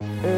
la